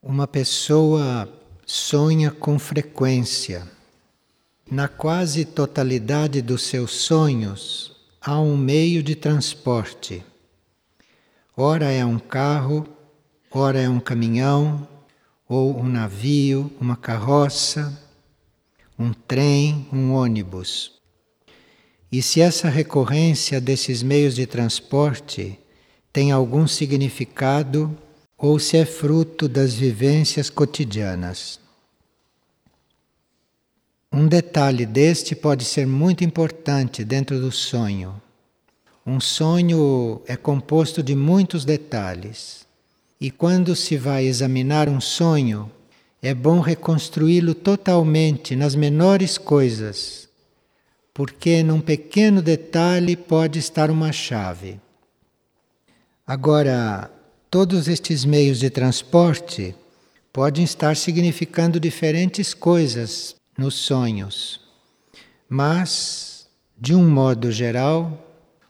Uma pessoa sonha com frequência. Na quase totalidade dos seus sonhos há um meio de transporte. Ora é um carro, ora é um caminhão, ou um navio, uma carroça, um trem, um ônibus. E se essa recorrência desses meios de transporte tem algum significado ou se é fruto das vivências cotidianas. Um detalhe deste pode ser muito importante dentro do sonho. Um sonho é composto de muitos detalhes. E quando se vai examinar um sonho, é bom reconstruí-lo totalmente nas menores coisas, porque num pequeno detalhe pode estar uma chave. Agora, todos estes meios de transporte podem estar significando diferentes coisas nos sonhos, mas, de um modo geral,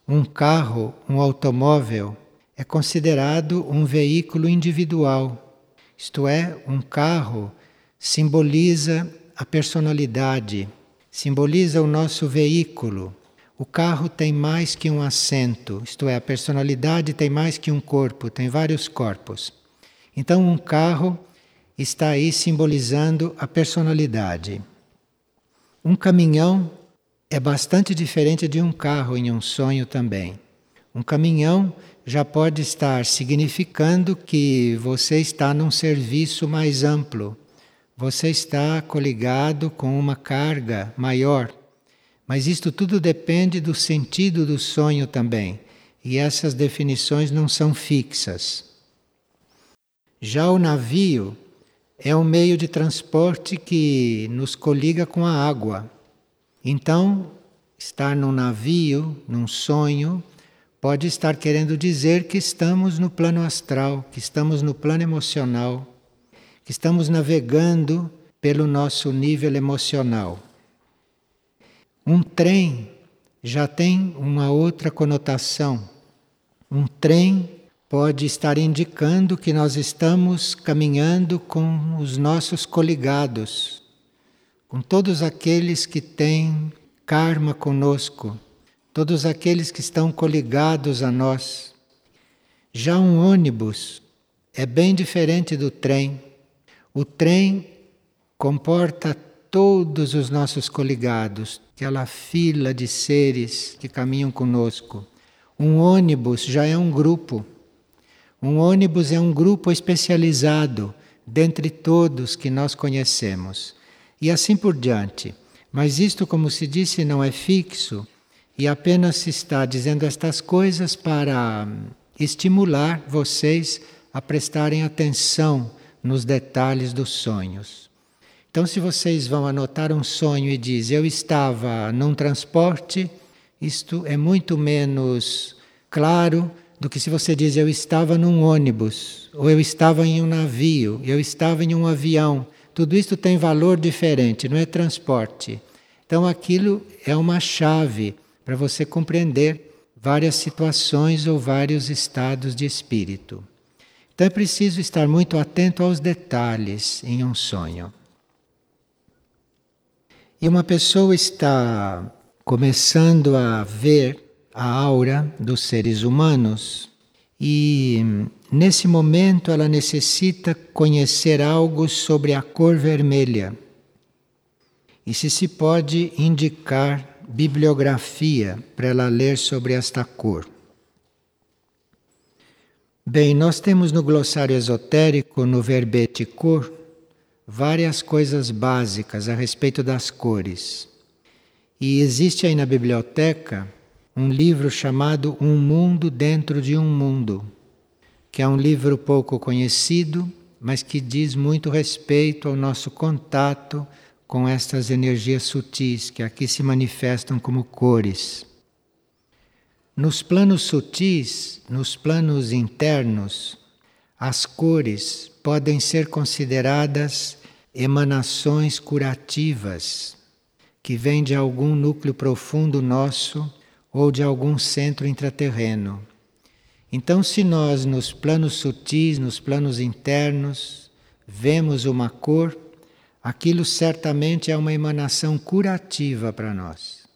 um carro, um automóvel, é considerado um veículo individual, isto é, um carro simboliza a personalidade, simboliza o nosso veículo, o carro tem mais que um assento, isto é, a personalidade tem mais que um corpo, tem vários corpos. Então, um carro está aí simbolizando a personalidade. Um caminhão é bastante diferente de um carro em um sonho também. Um caminhão já pode estar significando que você está num serviço mais amplo, você está coligado com uma carga maior. Mas isto tudo depende do sentido do sonho também, e essas definições não são fixas. Já o navio é um meio de transporte que nos coliga com a água. Então, estar num navio, num sonho, pode estar querendo dizer que estamos no plano astral, que estamos no plano emocional, que estamos navegando pelo nosso nível emocional. Um trem já tem uma outra conotação. Um trem pode estar indicando que nós estamos caminhando com os nossos coligados, com todos aqueles que têm karma conosco, todos aqueles que estão coligados a nós. Já um ônibus é bem diferente do trem. O trem comporta todos os nossos coligados, aquela fila de seres que caminham conosco. Um ônibus já é um grupo. Um ônibus é um grupo especializado dentre todos que nós conhecemos. E assim por diante. Mas isto, como se disse, não é fixo e apenas se está dizendo estas coisas para hum, estimular vocês a prestarem atenção nos detalhes dos sonhos. Então, se vocês vão anotar um sonho e diz eu estava num transporte, isto é muito menos claro do que se você diz eu estava num ônibus, ou eu estava em um navio, eu estava em um avião. Tudo isto tem valor diferente, não é transporte. Então, aquilo é uma chave para você compreender várias situações ou vários estados de espírito. Então, é preciso estar muito atento aos detalhes em um sonho. E uma pessoa está começando a ver a aura dos seres humanos e nesse momento ela necessita conhecer algo sobre a cor vermelha. E se se pode indicar bibliografia para ela ler sobre esta cor. Bem, nós temos no glossário esotérico, no verbete cor, várias coisas básicas a respeito das cores. E existe aí na biblioteca um livro chamado Um Mundo Dentro de um Mundo, que é um livro pouco conhecido, mas que diz muito respeito ao nosso contato com estas energias sutis que aqui se manifestam como cores. Nos planos sutis, nos planos internos, as cores podem ser consideradas emanações curativas que vêm de algum núcleo profundo nosso ou de algum centro intraterreno. Então, se nós nos planos sutis, nos planos internos, vemos uma cor, aquilo certamente é uma emanação curativa para nós.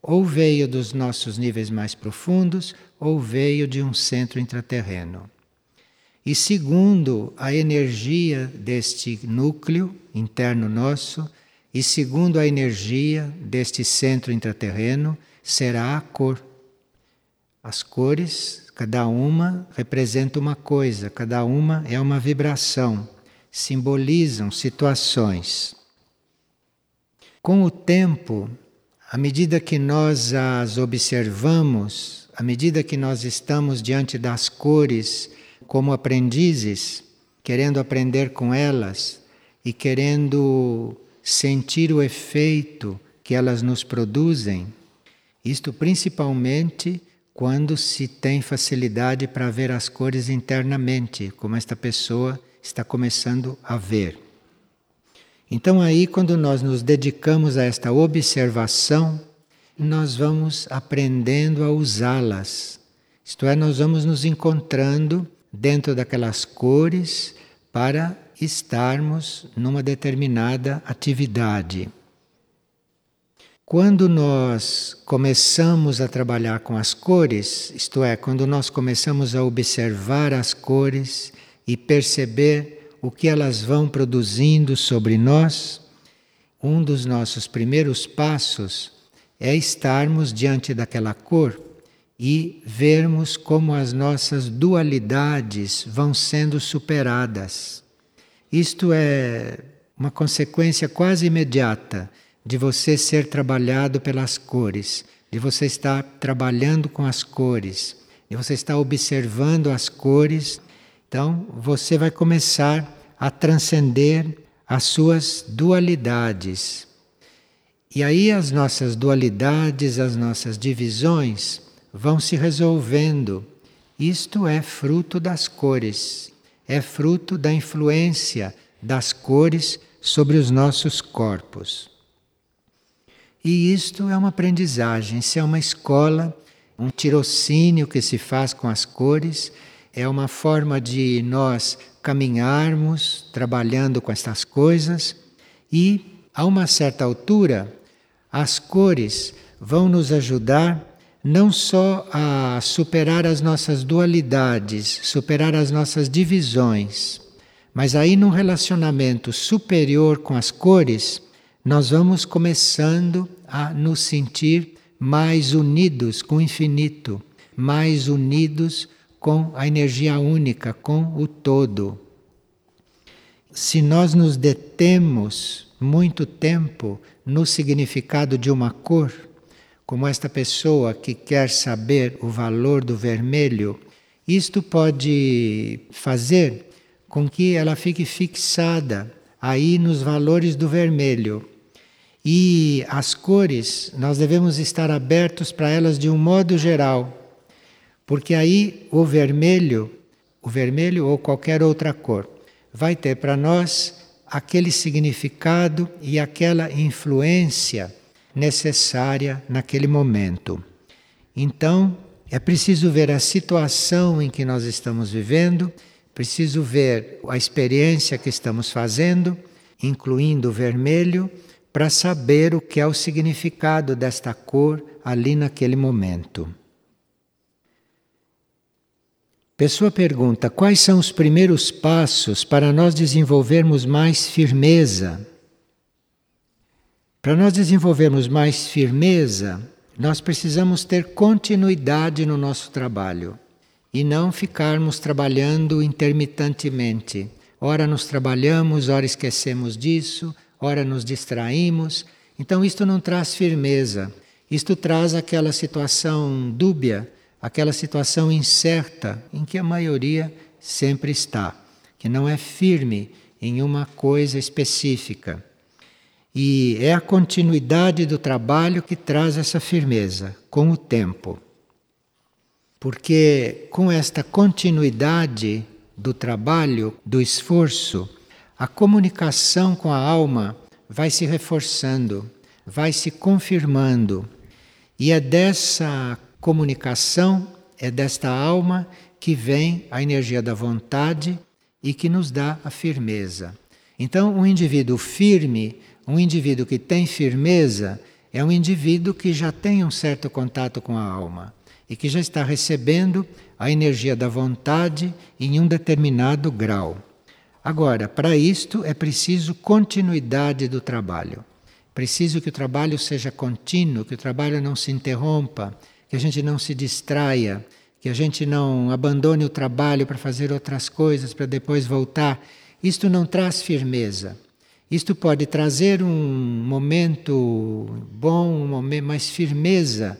Ou veio dos nossos níveis mais profundos, ou veio de um centro intraterreno. E segundo a energia deste núcleo interno nosso, e segundo a energia deste centro intraterreno, será a cor. As cores, cada uma representa uma coisa, cada uma é uma vibração, simbolizam situações. Com o tempo, à medida que nós as observamos, à medida que nós estamos diante das cores como aprendizes, querendo aprender com elas e querendo sentir o efeito que elas nos produzem, isto principalmente quando se tem facilidade para ver as cores internamente, como esta pessoa está começando a ver. Então, aí, quando nós nos dedicamos a esta observação, nós vamos aprendendo a usá-las. Isto é, nós vamos nos encontrando dentro daquelas cores para estarmos numa determinada atividade. Quando nós começamos a trabalhar com as cores, isto é, quando nós começamos a observar as cores e perceber o que elas vão produzindo sobre nós, um dos nossos primeiros passos é estarmos diante daquela cor e vermos como as nossas dualidades vão sendo superadas. Isto é uma consequência quase imediata de você ser trabalhado pelas cores, de você estar trabalhando com as cores, de você estar observando as cores. Então, você vai começar a transcender as suas dualidades. E aí as nossas dualidades, as nossas divisões vão se resolvendo. Isto é fruto das cores, é fruto da influência das cores sobre os nossos corpos. E isto é uma aprendizagem, isso é uma escola, um tirocínio que se faz com as cores, é uma forma de nós caminharmos trabalhando com estas coisas e, a uma certa altura, as cores vão nos ajudar não só a superar as nossas dualidades, superar as nossas divisões, mas aí num relacionamento superior com as cores, nós vamos começando a nos sentir mais unidos com o infinito, mais unidos com a energia única, com o todo. Se nós nos detemos muito tempo no significado de uma cor, como esta pessoa que quer saber o valor do vermelho, isto pode fazer com que ela fique fixada aí nos valores do vermelho. E as cores, nós devemos estar abertos para elas de um modo geral, porque aí o vermelho, o vermelho ou qualquer outra cor, vai ter para nós aquele significado e aquela influência necessária naquele momento. Então, é preciso ver a situação em que nós estamos vivendo, preciso ver a experiência que estamos fazendo, incluindo o vermelho para saber o que é o significado desta cor ali naquele momento. Pessoa pergunta: quais são os primeiros passos para nós desenvolvermos mais firmeza? Para nós desenvolvermos mais firmeza, nós precisamos ter continuidade no nosso trabalho e não ficarmos trabalhando intermitentemente. Ora nos trabalhamos, ora esquecemos disso, ora nos distraímos. Então, isto não traz firmeza, isto traz aquela situação dúbia, aquela situação incerta em que a maioria sempre está, que não é firme em uma coisa específica. E é a continuidade do trabalho que traz essa firmeza com o tempo. Porque com esta continuidade do trabalho, do esforço, a comunicação com a alma vai se reforçando, vai se confirmando. E é dessa comunicação, é desta alma que vem a energia da vontade e que nos dá a firmeza. Então, um indivíduo firme, um indivíduo que tem firmeza, é um indivíduo que já tem um certo contato com a alma e que já está recebendo a energia da vontade em um determinado grau. Agora, para isto é preciso continuidade do trabalho. Preciso que o trabalho seja contínuo, que o trabalho não se interrompa, que a gente não se distraia, que a gente não abandone o trabalho para fazer outras coisas, para depois voltar. Isto não traz firmeza. Isto pode trazer um momento bom, um momento mais firmeza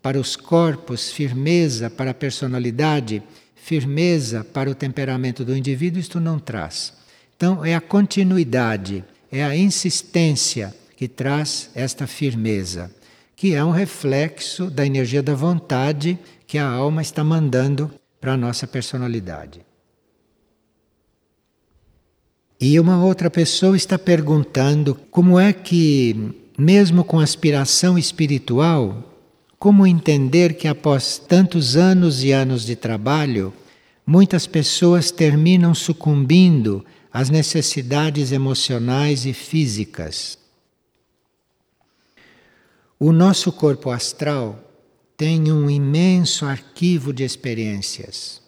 para os corpos, firmeza para a personalidade, firmeza para o temperamento do indivíduo, isto não traz. Então é a continuidade, é a insistência que traz esta firmeza, que é um reflexo da energia da vontade que a alma está mandando para a nossa personalidade. E uma outra pessoa está perguntando como é que, mesmo com aspiração espiritual, como entender que após tantos anos e anos de trabalho, muitas pessoas terminam sucumbindo às necessidades emocionais e físicas? O nosso corpo astral tem um imenso arquivo de experiências.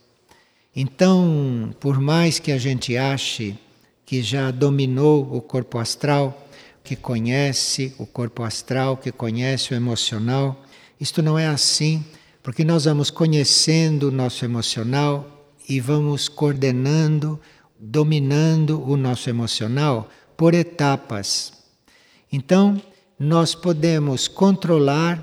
Então, por mais que a gente ache que já dominou o corpo astral, que conhece o corpo astral, que conhece o emocional, isto não é assim, porque nós vamos conhecendo o nosso emocional e vamos coordenando, dominando o nosso emocional por etapas. Então, nós podemos controlar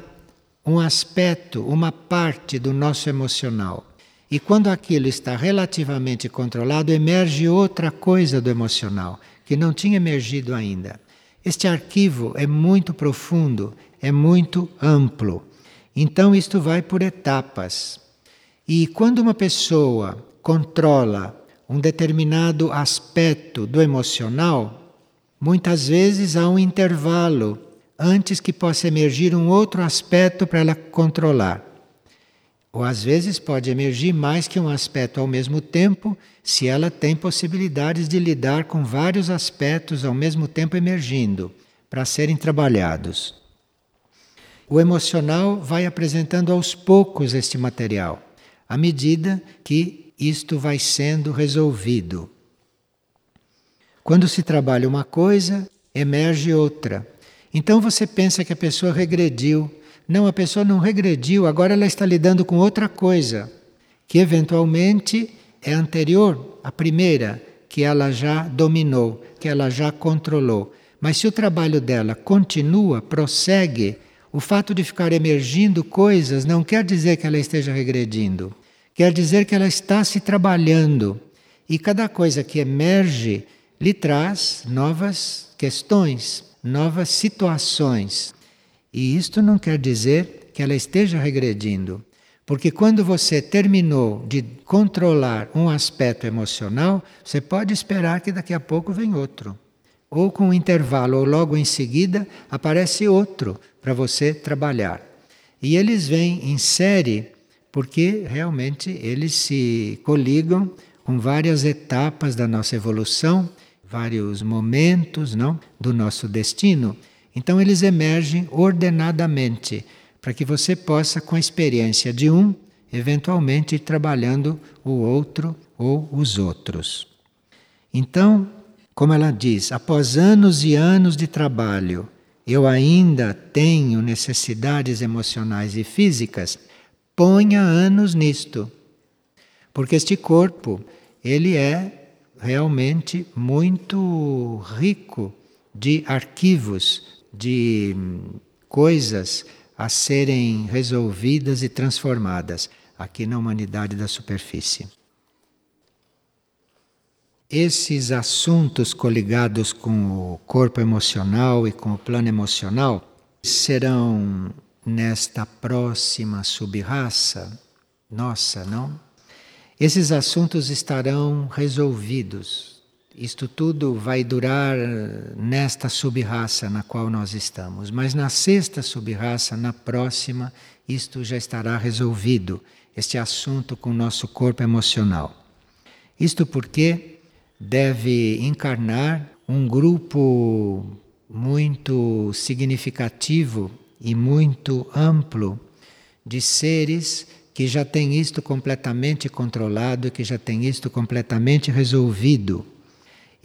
um aspecto, uma parte do nosso emocional. E quando aquilo está relativamente controlado, emerge outra coisa do emocional, que não tinha emergido ainda. Este arquivo é muito profundo, é muito amplo. Então, isto vai por etapas. E quando uma pessoa controla um determinado aspecto do emocional, muitas vezes há um intervalo antes que possa emergir um outro aspecto para ela controlar. Ou às vezes pode emergir mais que um aspecto ao mesmo tempo, se ela tem possibilidades de lidar com vários aspectos ao mesmo tempo emergindo, para serem trabalhados. O emocional vai apresentando aos poucos este material, à medida que isto vai sendo resolvido. Quando se trabalha uma coisa, emerge outra. Então você pensa que a pessoa regrediu. Não, a pessoa não regrediu, agora ela está lidando com outra coisa, que eventualmente é anterior à primeira, que ela já dominou, que ela já controlou. Mas se o trabalho dela continua, prossegue, o fato de ficar emergindo coisas não quer dizer que ela esteja regredindo. Quer dizer que ela está se trabalhando. E cada coisa que emerge lhe traz novas questões, novas situações. E isto não quer dizer que ela esteja regredindo, porque quando você terminou de controlar um aspecto emocional, você pode esperar que daqui a pouco vem outro. Ou com um intervalo, ou logo em seguida, aparece outro para você trabalhar. E eles vêm em série porque realmente eles se coligam com várias etapas da nossa evolução vários momentos não, do nosso destino. Então eles emergem ordenadamente, para que você possa, com a experiência de um, eventualmente ir trabalhando o outro ou os outros. Então, como ela diz, após anos e anos de trabalho, eu ainda tenho necessidades emocionais e físicas, ponha anos nisto. Porque este corpo, ele é realmente muito rico de arquivos, de coisas a serem resolvidas e transformadas aqui na humanidade da superfície. Esses assuntos coligados com o corpo emocional e com o plano emocional serão nesta próxima subraça nossa, não? esses assuntos estarão resolvidos. Isto tudo vai durar nesta subraça na qual nós estamos, mas na sexta subraça, na próxima, isto já estará resolvido, este assunto com o nosso corpo emocional. Isto porque deve encarnar um grupo muito significativo e muito amplo de seres que já têm isto completamente controlado, que já têm isto completamente resolvido.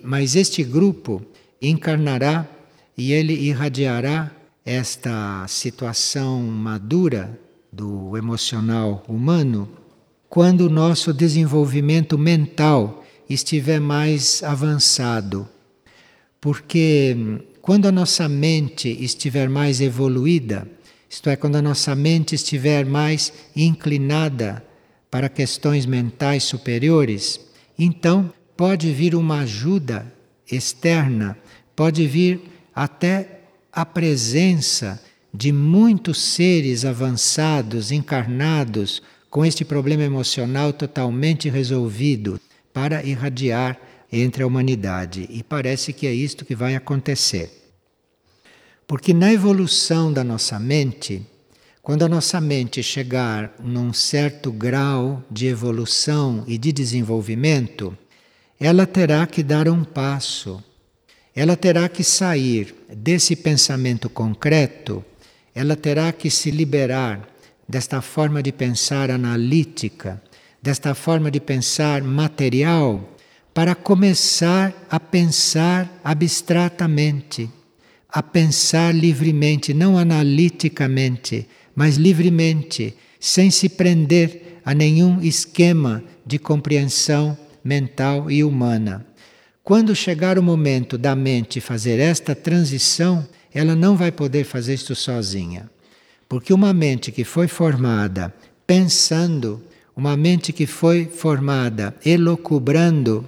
Mas este grupo encarnará e ele irradiará esta situação madura do emocional humano quando o nosso desenvolvimento mental estiver mais avançado. Porque quando a nossa mente estiver mais evoluída, isto é, quando a nossa mente estiver mais inclinada para questões mentais superiores, então pode vir uma ajuda externa, pode vir até a presença de muitos seres avançados, encarnados, com este problema emocional totalmente resolvido, para irradiar entre a humanidade. E parece que é isto que vai acontecer. Porque na evolução da nossa mente, quando a nossa mente chegar num certo grau de evolução e de desenvolvimento, ela terá que dar um passo. Ela terá que sair desse pensamento concreto, ela terá que se liberar desta forma de pensar analítica, desta forma de pensar material, para começar a pensar abstratamente a pensar livremente, não analiticamente, mas livremente, sem se prender a nenhum esquema de compreensão mental e humana. Quando chegar o momento da mente fazer esta transição, ela não vai poder fazer isto sozinha. Porque uma mente que foi formada pensando, uma mente que foi formada elocubrando,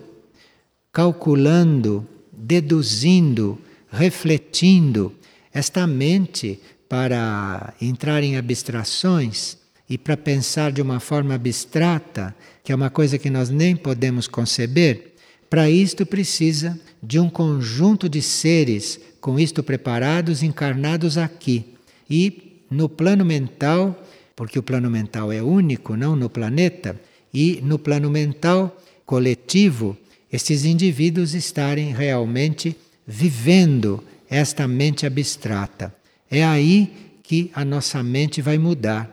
calculando, deduzindo, refletindo esta mente para entrar em abstrações e para pensar de uma forma abstrata, que é uma coisa que nós nem podemos conceber, para isto precisa de um conjunto de seres com isto preparados, encarnados aqui. E no plano mental, porque o plano mental é único, não no planeta, e no plano mental coletivo, estes indivíduos estarem realmente vivendo esta mente abstrata. É aí que a nossa mente vai mudar.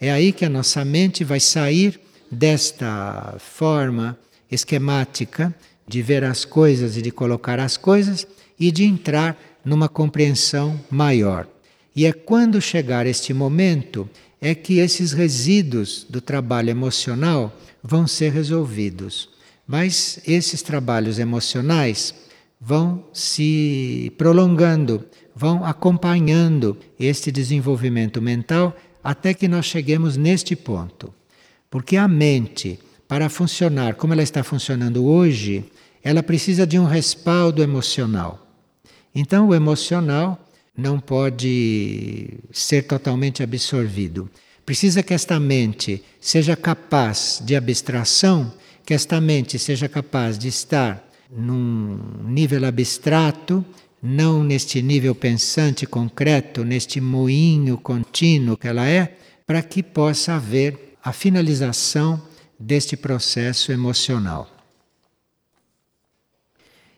É aí que a nossa mente vai sair desta forma esquemática de ver as coisas e de colocar as coisas e de entrar numa compreensão maior. E é quando chegar este momento é que esses resíduos do trabalho emocional vão ser resolvidos. Mas esses trabalhos emocionais vão se prolongando, vão acompanhando este desenvolvimento mental até que nós cheguemos neste ponto. Porque a mente, para funcionar como ela está funcionando hoje, ela precisa de um respaldo emocional. Então, o emocional não pode ser totalmente absorvido. Precisa que esta mente seja capaz de abstração, que esta mente seja capaz de estar num nível abstrato, não neste nível pensante concreto, neste moinho contínuo que ela é, para que possa haver a finalização deste processo emocional.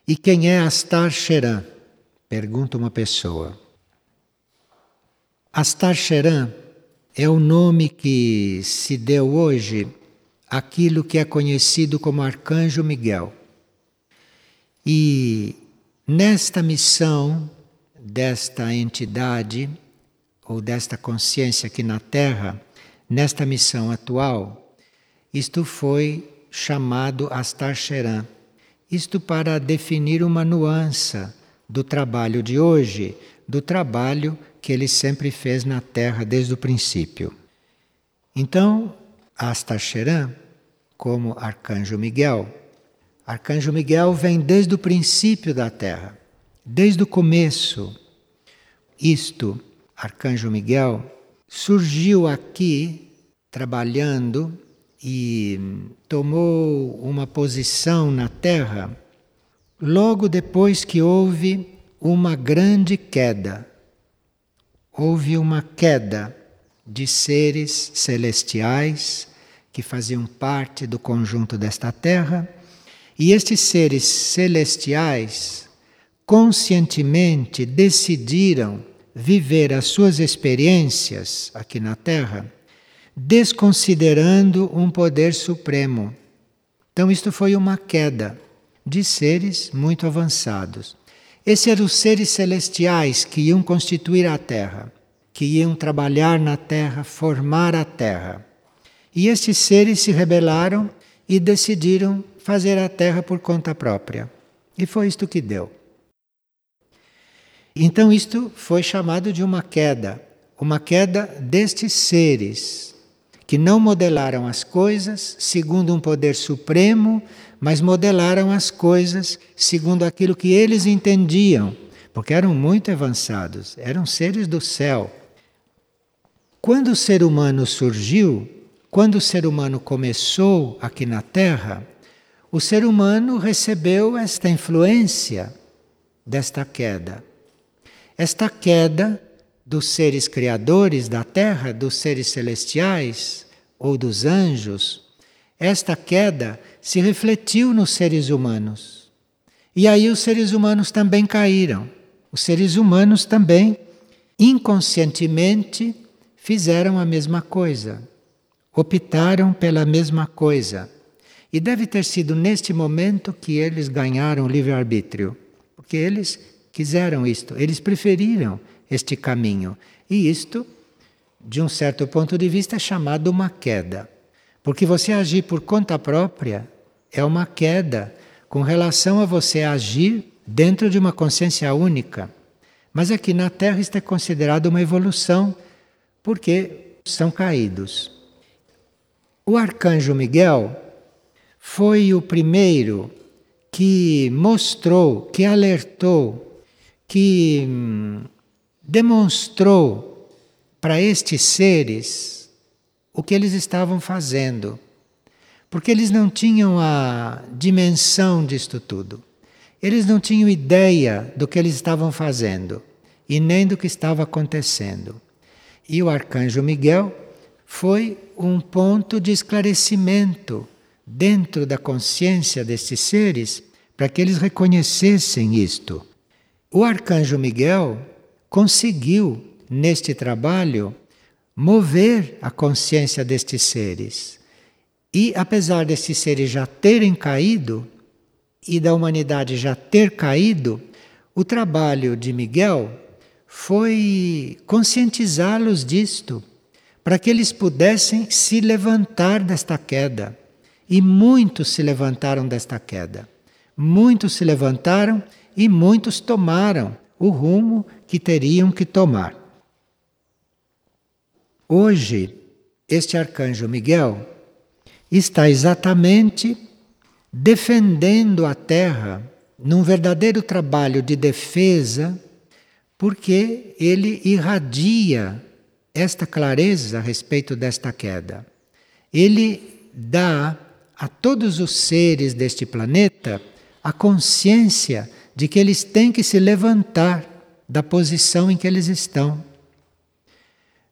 E quem é Astar Sheran? Pergunta uma pessoa. Astar Sheran é o nome que se deu hoje àquilo que é conhecido como Arcanjo Miguel. E nesta missão desta entidade ou desta consciência aqui na Terra, nesta missão atual, isto foi chamado Astar Sheran. Isto para definir uma nuance do trabalho de hoje, do trabalho que ele sempre fez na Terra desde o princípio. Então, Astar Sheran, como Arcanjo Miguel, Arcanjo Miguel vem desde o princípio da Terra, desde o começo. Isto, Arcanjo Miguel, surgiu aqui trabalhando e tomou uma posição na Terra logo depois que houve uma grande queda. Houve uma queda de seres celestiais que faziam parte do conjunto desta Terra E estes seres celestiais conscientemente decidiram viver as suas experiências aqui na Terra, desconsiderando um poder supremo. Então, isto foi uma queda de seres muito avançados. Esses eram os seres celestiais que iam constituir a Terra, que iam trabalhar na Terra, formar a Terra. E estes seres se rebelaram e decidiram fazer a Terra por conta própria. E foi isto que deu. Então, isto foi chamado de uma queda, uma queda destes seres que não modelaram as coisas segundo um poder supremo, mas modelaram as coisas segundo aquilo que eles entendiam, porque eram muito avançados, eram seres do céu. Quando o ser humano surgiu, quando o ser humano começou aqui na Terra, o ser humano recebeu esta influência desta queda. Esta queda dos seres criadores da terra, dos seres celestiais ou dos anjos, esta queda se refletiu nos seres humanos. E aí os seres humanos também caíram. Os seres humanos também, inconscientemente, fizeram a mesma coisa. Optaram pela mesma coisa. E deve ter sido neste momento que eles ganharam livre-arbítrio. Porque eles quiseram isto, eles preferiram este caminho. E isto, de um certo ponto de vista, é chamado uma queda. Porque você agir por conta própria é uma queda com relação a você agir dentro de uma consciência única. Mas aqui na Terra isto é considerado uma evolução, porque são caídos. O arcanjo Miguel foi o primeiro que mostrou, que alertou que hum, demonstrou para estes seres o que eles estavam fazendo, porque eles não tinham a dimensão disto tudo. Eles não tinham ideia do que eles estavam fazendo e nem do que estava acontecendo. E o arcanjo Miguel foi um ponto de esclarecimento dentro da consciência destes seres para que eles reconhecessem isto. O arcanjo Miguel conseguiu, neste trabalho, mover a consciência destes seres. E apesar destes seres já terem caído e da humanidade já ter caído, o trabalho de Miguel foi conscientizá-los disto, para que eles pudessem se levantar desta queda. E muitos se levantaram desta queda. Muitos se levantaram e muitos tomaram o rumo que teriam que tomar. Hoje, este arcanjo Miguel está exatamente defendendo a Terra num verdadeiro trabalho de defesa, porque ele irradia esta clareza a respeito desta queda. Ele dá a todos os seres deste planeta a consciência de que eles têm que se levantar da posição em que eles estão.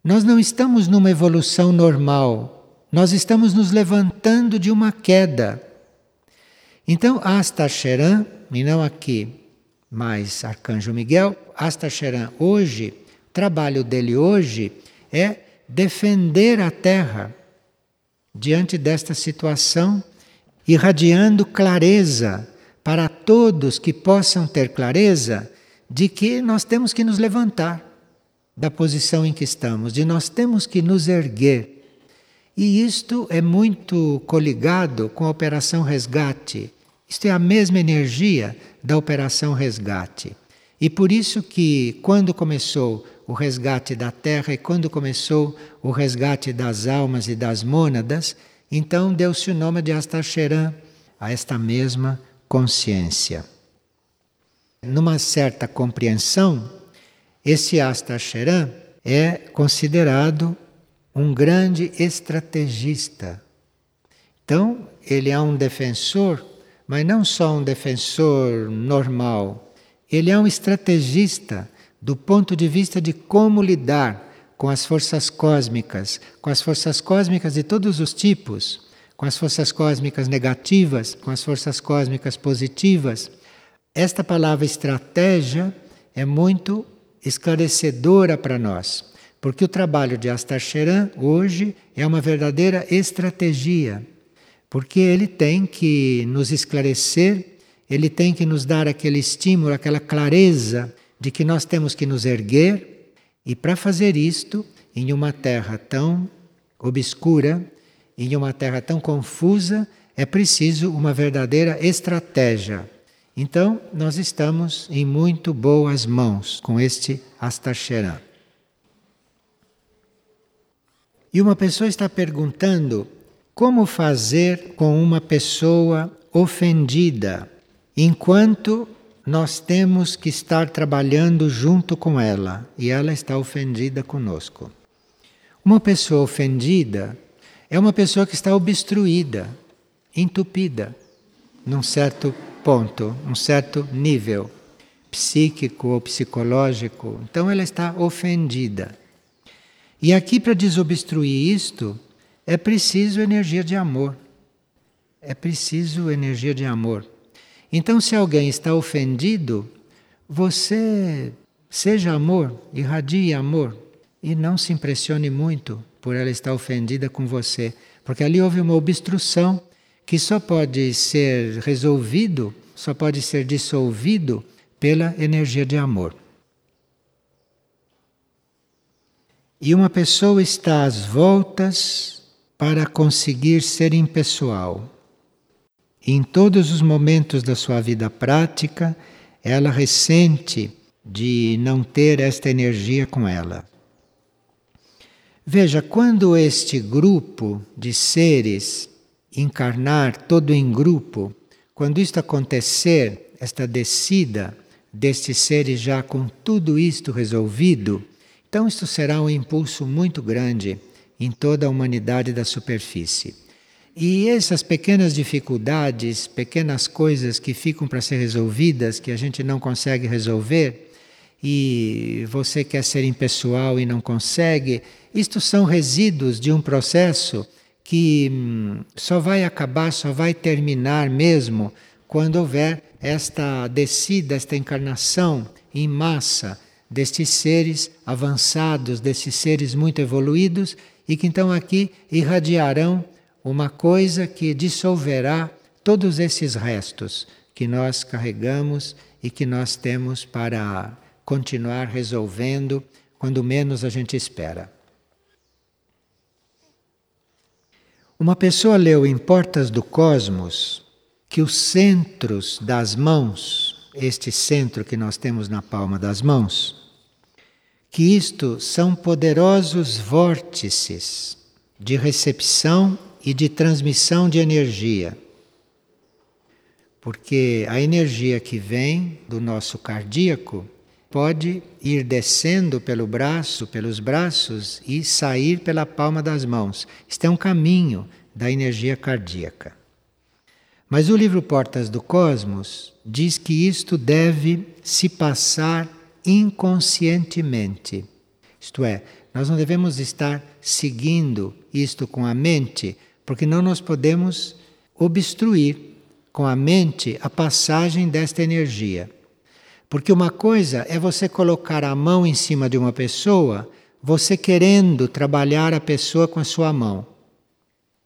Nós não estamos numa evolução normal, nós estamos nos levantando de uma queda. Então, Astacheran, e não aqui, mas Arcanjo Miguel, Astacheran hoje, o trabalho dele hoje é defender a Terra diante desta situação, irradiando clareza para todos que possam ter clareza de que nós temos que nos levantar da posição em que estamos, de nós temos que nos erguer. E isto é muito coligado com a operação resgate. Isto é a mesma energia da operação resgate. E por isso que quando começou o resgate da terra e quando começou o resgate das almas e das mônadas, então deu-se o nome de Astacheran a esta mesma consciência. Numa certa compreensão, esse Astacheran é considerado um grande estrategista. Então, ele é um defensor, mas não só um defensor normal, ele é um estrategista do ponto de vista de como lidar com as forças cósmicas, com as forças cósmicas de todos os tipos, com as forças cósmicas negativas, com as forças cósmicas positivas. Esta palavra estratégia é muito esclarecedora para nós, porque o trabalho de Astacheran hoje é uma verdadeira estratégia, porque ele tem que nos esclarecer, ele tem que nos dar aquele estímulo, aquela clareza de que nós temos que nos erguer, e para fazer isto, em uma terra tão obscura, em uma terra tão confusa, é preciso uma verdadeira estratégia. Então, nós estamos em muito boas mãos com este Astacheran. E uma pessoa está perguntando como fazer com uma pessoa ofendida, enquanto nós temos que estar trabalhando junto com ela e ela está ofendida conosco. Uma pessoa ofendida é uma pessoa que está obstruída, entupida, num certo ponto, um certo nível psíquico ou psicológico. Então ela está ofendida. E aqui, para desobstruir isto, é preciso energia de amor. É preciso energia de amor. Então, se alguém está ofendido, você seja amor, irradie amor e não se impressione muito por ela estar ofendida com você, porque ali houve uma obstrução que só pode ser resolvido, só pode ser dissolvido pela energia de amor. E uma pessoa está às voltas para conseguir ser impessoal. Em todos os momentos da sua vida prática, ela ressente de não ter esta energia com ela. Veja, quando este grupo de seres encarnar todo em grupo, quando isto acontecer, esta descida destes seres já com tudo isto resolvido, então isto será um impulso muito grande em toda a humanidade da superfície. E essas pequenas dificuldades, pequenas coisas que ficam para ser resolvidas, que a gente não consegue resolver, e você quer ser impessoal e não consegue, isto são resíduos de um processo que hum, só vai acabar, só vai terminar mesmo quando houver esta descida, esta encarnação em massa destes seres avançados, destes seres muito evoluídos e que então aqui irradiarão uma coisa que dissolverá todos esses restos que nós carregamos e que nós temos para continuar resolvendo quando menos a gente espera. Uma pessoa leu em Portas do Cosmos que os centros das mãos, este centro que nós temos na palma das mãos, que isto são poderosos vórtices de recepção e de transmissão de energia. Porque a energia que vem do nosso cardíaco pode ir descendo pelo braço, pelos braços e sair pela palma das mãos. Isto é um caminho da energia cardíaca. Mas o livro Portas do Cosmos diz que isto deve se passar inconscientemente. Isto é, nós não devemos estar seguindo isto com a mente, porque não nós podemos obstruir com a mente a passagem desta energia. Porque uma coisa é você colocar a mão em cima de uma pessoa, você querendo trabalhar a pessoa com a sua mão.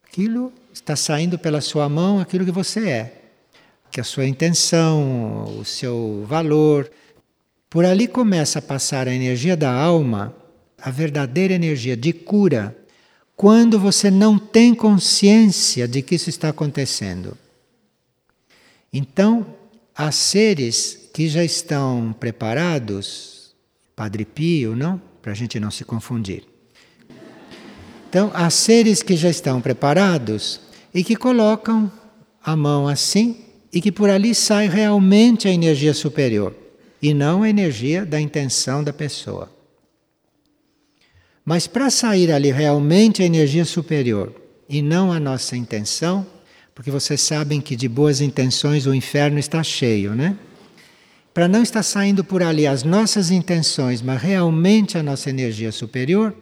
Aquilo está saindo pela sua mão aquilo que você é, que a sua intenção, o seu valor. Por ali começa a passar a energia da alma, a verdadeira energia de cura, quando você não tem consciência de que isso está acontecendo. Então, há seres que já estão preparados, Padre Pio, não? Para a gente não se confundir. Então, há seres que já estão preparados e que colocam a mão assim e que por ali sai realmente a energia superior e não a energia da intenção da pessoa. Mas para sair ali realmente a energia superior e não a nossa intenção, porque vocês sabem que de boas intenções o inferno está cheio, né? Para não estar saindo por ali as nossas intenções, mas realmente a nossa energia superior,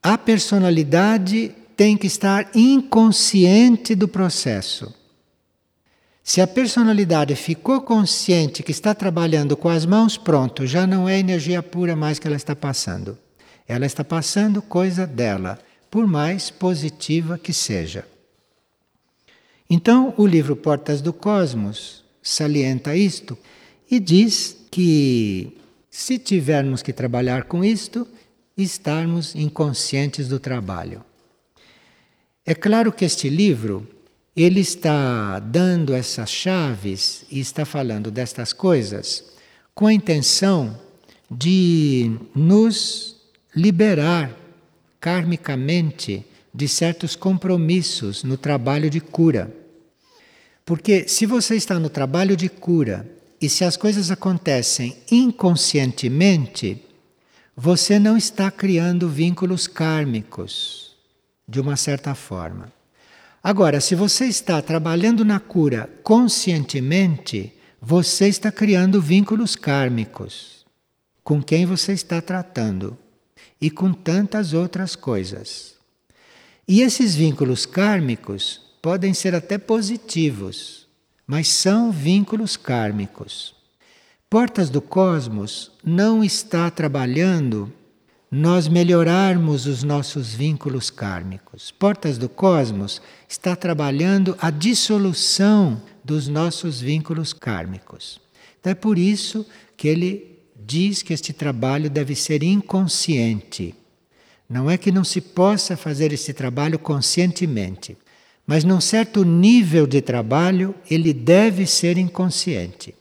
a personalidade tem que estar inconsciente do processo. Se a personalidade ficou consciente que está trabalhando com as mãos, pronto, já não é energia pura mais que ela está passando. Ela está passando coisa dela, por mais positiva que seja. Então, o livro Portas do Cosmos salienta isto e diz que se tivermos que trabalhar com isto, estarmos inconscientes do trabalho. É claro que este livro ele está dando essas chaves e está falando destas coisas com a intenção de nos liberar karmicamente de certos compromissos no trabalho de cura. Porque se você está no trabalho de cura e se as coisas acontecem inconscientemente, você não está criando vínculos kármicos de uma certa forma. Agora, se você está trabalhando na cura conscientemente, você está criando vínculos kármicos com quem você está tratando e com tantas outras coisas. E esses vínculos kármicos podem ser até positivos, mas são vínculos kármicos. Portas do Cosmos não está trabalhando nós melhorarmos os nossos vínculos kármicos. Portas do Cosmos está trabalhando a dissolução dos nossos vínculos kármicos. Então é por isso que ele diz que este trabalho deve ser inconsciente. Não é que não se possa fazer esse trabalho conscientemente, mas num certo nível de trabalho ele deve ser inconsciente.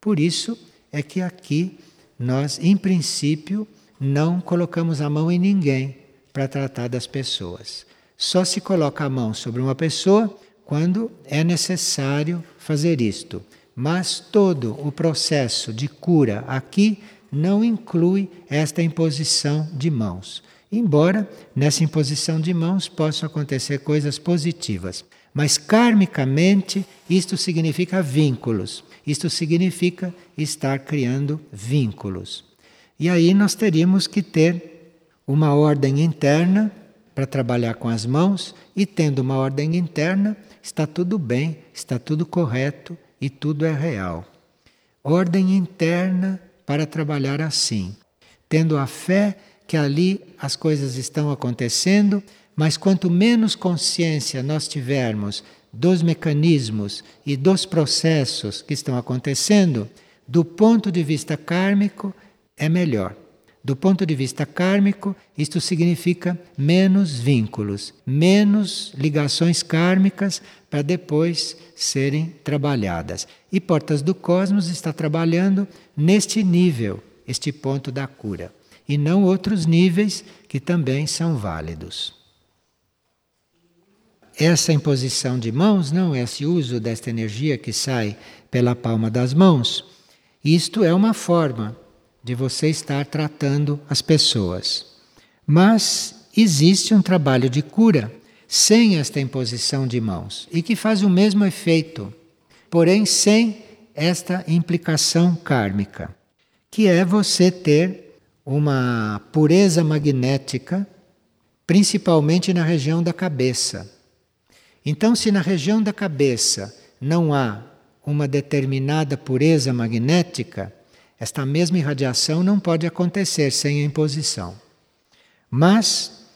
Por isso é que aqui nós, em princípio, não colocamos a mão em ninguém para tratar das pessoas. Só se coloca a mão sobre uma pessoa quando é necessário fazer isto. Mas todo o processo de cura aqui não inclui esta imposição de mãos. Embora nessa imposição de mãos possam acontecer coisas positivas. Mas karmicamente isto significa vínculos. Isto significa estar criando vínculos. E aí nós teríamos que ter uma ordem interna para trabalhar com as mãos, e tendo uma ordem interna, está tudo bem, está tudo correto e tudo é real. Ordem interna para trabalhar assim, tendo a fé que ali as coisas estão acontecendo, mas quanto menos consciência nós tivermos dos mecanismos e dos processos que estão acontecendo, do ponto de vista kármico, é melhor. Do ponto de vista kármico, isto significa menos vínculos, menos ligações kármicas para depois serem trabalhadas. E Portas do Cosmos está trabalhando neste nível, este ponto da cura, e não outros níveis que também são válidos. Essa imposição de mãos, não, esse uso desta energia que sai pela palma das mãos, isto é uma forma de você estar tratando as pessoas. Mas existe um trabalho de cura sem esta imposição de mãos e que faz o mesmo efeito, porém sem esta implicação kármica, que é você ter uma pureza magnética, principalmente na região da cabeça. Então, se na região da cabeça não há uma determinada pureza magnética, esta mesma irradiação não pode acontecer sem a imposição. Mas,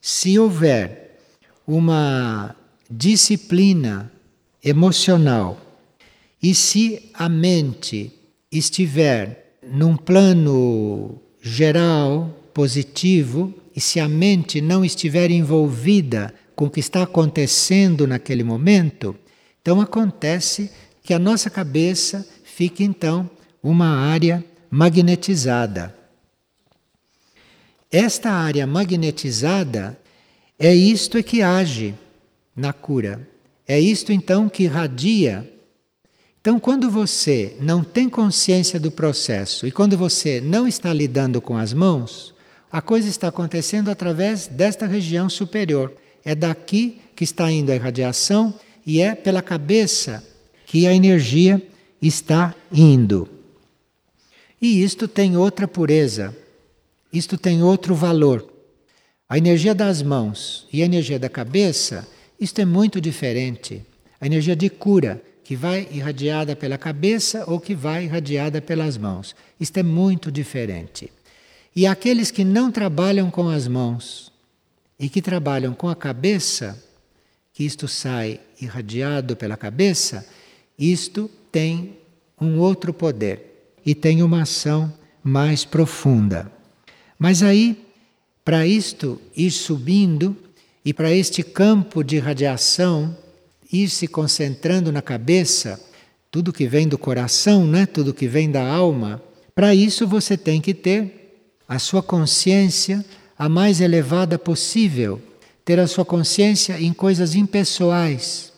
se houver uma disciplina emocional e se a mente estiver num plano geral, positivo, e se a mente não estiver envolvida com o que está acontecendo naquele momento, então acontece que a nossa cabeça fica então uma área magnetizada. Esta área magnetizada é isto que age na cura. É isto então que irradia. Então, quando você não tem consciência do processo e quando você não está lidando com as mãos, a coisa está acontecendo através desta região superior. É daqui que está indo a irradiação e é pela cabeça que a energia está indo. E isto tem outra pureza, isto tem outro valor. A energia das mãos e a energia da cabeça, isto é muito diferente. A energia de cura, que vai irradiada pela cabeça ou que vai irradiada pelas mãos. Isto é muito diferente. E aqueles que não trabalham com as mãos e que trabalham com a cabeça, que isto sai irradiado pela cabeça, isto tem um outro poder e tem uma ação mais profunda. Mas aí, para isto ir subindo e para este campo de radiação ir se concentrando na cabeça, tudo que vem do coração, né? tudo que vem da alma, para isso você tem que ter a sua consciência a mais elevada possível, ter a sua consciência em coisas impessoais.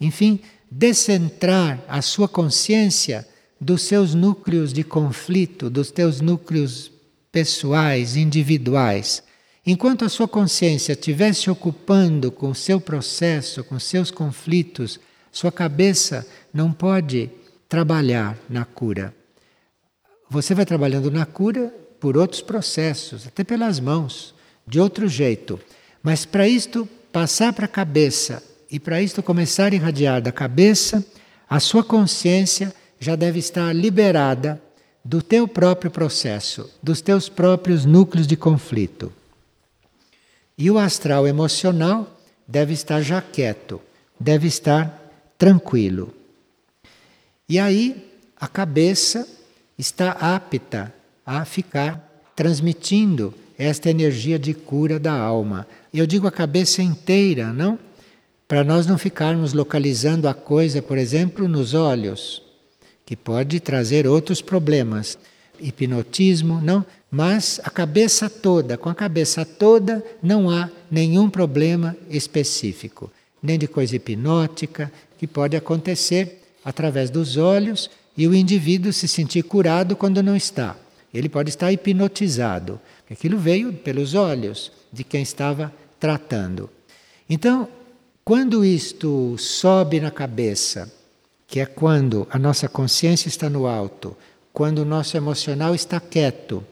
Enfim, descentrar a sua consciência dos seus núcleos de conflito, dos teus núcleos pessoais, individuais. Enquanto a sua consciência estiver se ocupando com o seu processo, com seus conflitos, sua cabeça não pode trabalhar na cura. Você vai trabalhando na cura por outros processos, até pelas mãos, de outro jeito. Mas para isto passar para a cabeça e para isto começar a irradiar da cabeça, a sua consciência já deve estar liberada do teu próprio processo, dos teus próprios núcleos de conflito. E o astral emocional deve estar já quieto, deve estar tranquilo. E aí a cabeça está apta a ficar transmitindo esta energia de cura da alma. Eu digo a cabeça inteira, não? Para nós não ficarmos localizando a coisa, por exemplo, nos olhos, que pode trazer outros problemas. Hipnotismo, não? Mas a cabeça toda, com a cabeça toda, não há nenhum problema específico, nem de coisa hipnótica, que pode acontecer através dos olhos e o indivíduo se sentir curado quando não está. Ele pode estar hipnotizado, aquilo veio pelos olhos de quem estava tratando. Então, quando isto sobe na cabeça, que é quando a nossa consciência está no alto, quando o nosso emocional está quieto.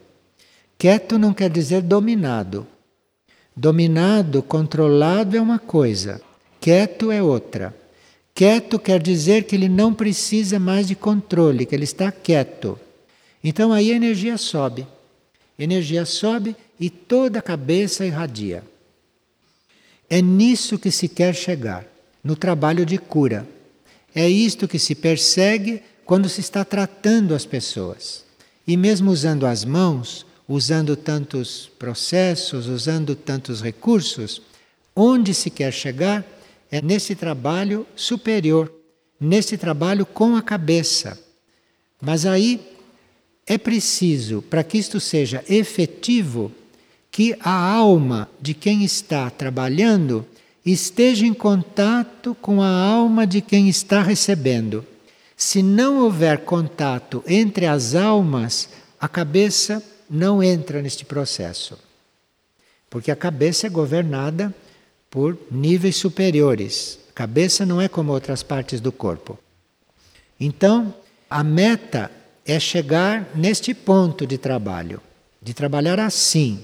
Quieto não quer dizer dominado. Dominado, controlado é uma coisa, quieto é outra. Quieto quer dizer que ele não precisa mais de controle, que ele está quieto. Então aí a energia sobe. A energia sobe e toda a cabeça irradia. É nisso que se quer chegar, no trabalho de cura. É isto que se persegue quando se está tratando as pessoas. E mesmo usando as mãos, usando tantos processos, usando tantos recursos, onde se quer chegar é nesse trabalho superior, nesse trabalho com a cabeça. Mas aí é preciso, para que isto seja efetivo, que a alma de quem está trabalhando esteja em contato com a alma de quem está recebendo. Se não houver contato entre as almas, a cabeça não entra neste processo. Porque a cabeça é governada por níveis superiores. A cabeça não é como outras partes do corpo. Então, a meta é chegar neste ponto de trabalho, de trabalhar assim,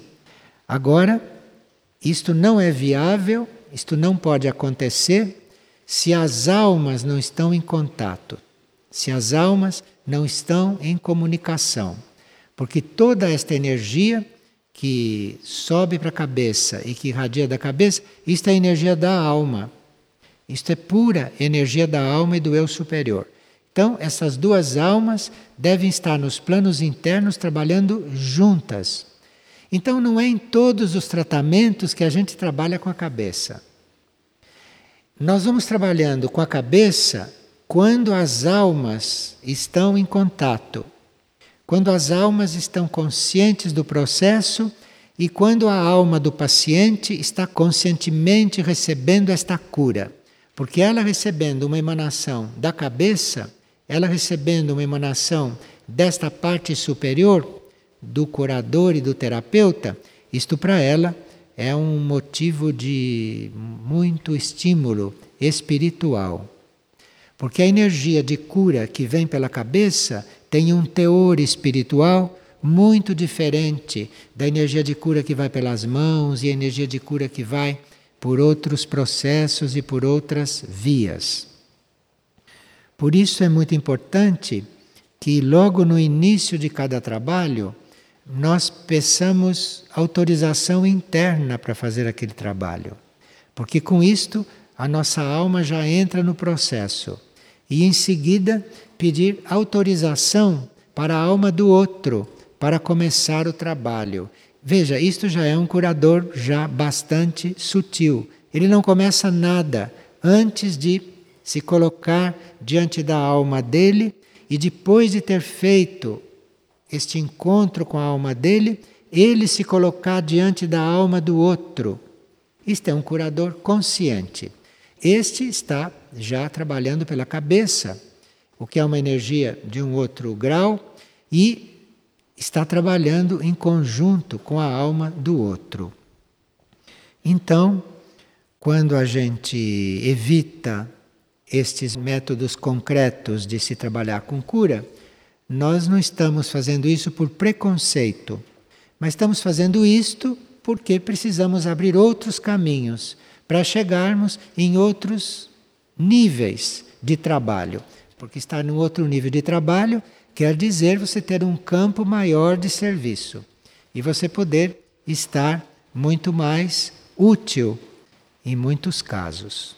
Agora, isto não é viável, isto não pode acontecer se as almas não estão em contato, se as almas não estão em comunicação. Porque toda esta energia que sobe para a cabeça e que irradia da cabeça, isto é energia da alma. Isto é pura energia da alma e do eu superior. Então, essas duas almas devem estar nos planos internos trabalhando juntas. Então, não é em todos os tratamentos que a gente trabalha com a cabeça. Nós vamos trabalhando com a cabeça quando as almas estão em contato, quando as almas estão conscientes do processo e quando a alma do paciente está conscientemente recebendo esta cura. Porque ela recebendo uma emanação da cabeça, ela recebendo uma emanação desta parte superior, do curador e do terapeuta, isto para ela é um motivo de muito estímulo espiritual. Porque a energia de cura que vem pela cabeça tem um teor espiritual muito diferente da energia de cura que vai pelas mãos e a energia de cura que vai por outros processos e por outras vias. Por isso é muito importante que logo no início de cada trabalho nós peçamos autorização interna para fazer aquele trabalho. Porque com isto a nossa alma já entra no processo. E em seguida pedir autorização para a alma do outro para começar o trabalho. Veja, isto já é um curador já bastante sutil. Ele não começa nada antes de se colocar diante da alma dele e depois de ter feito este encontro com a alma dele, ele se colocar diante da alma do outro. Isto é um curador consciente. Este está já trabalhando pela cabeça, o que é uma energia de um outro grau, e está trabalhando em conjunto com a alma do outro. Então, quando a gente evita estes métodos concretos de se trabalhar com cura, nós não estamos fazendo isso por preconceito, mas estamos fazendo isto porque precisamos abrir outros caminhos para chegarmos em outros níveis de trabalho. Porque estar num outro nível de trabalho quer dizer você ter um campo maior de serviço e você poder estar muito mais útil em muitos casos.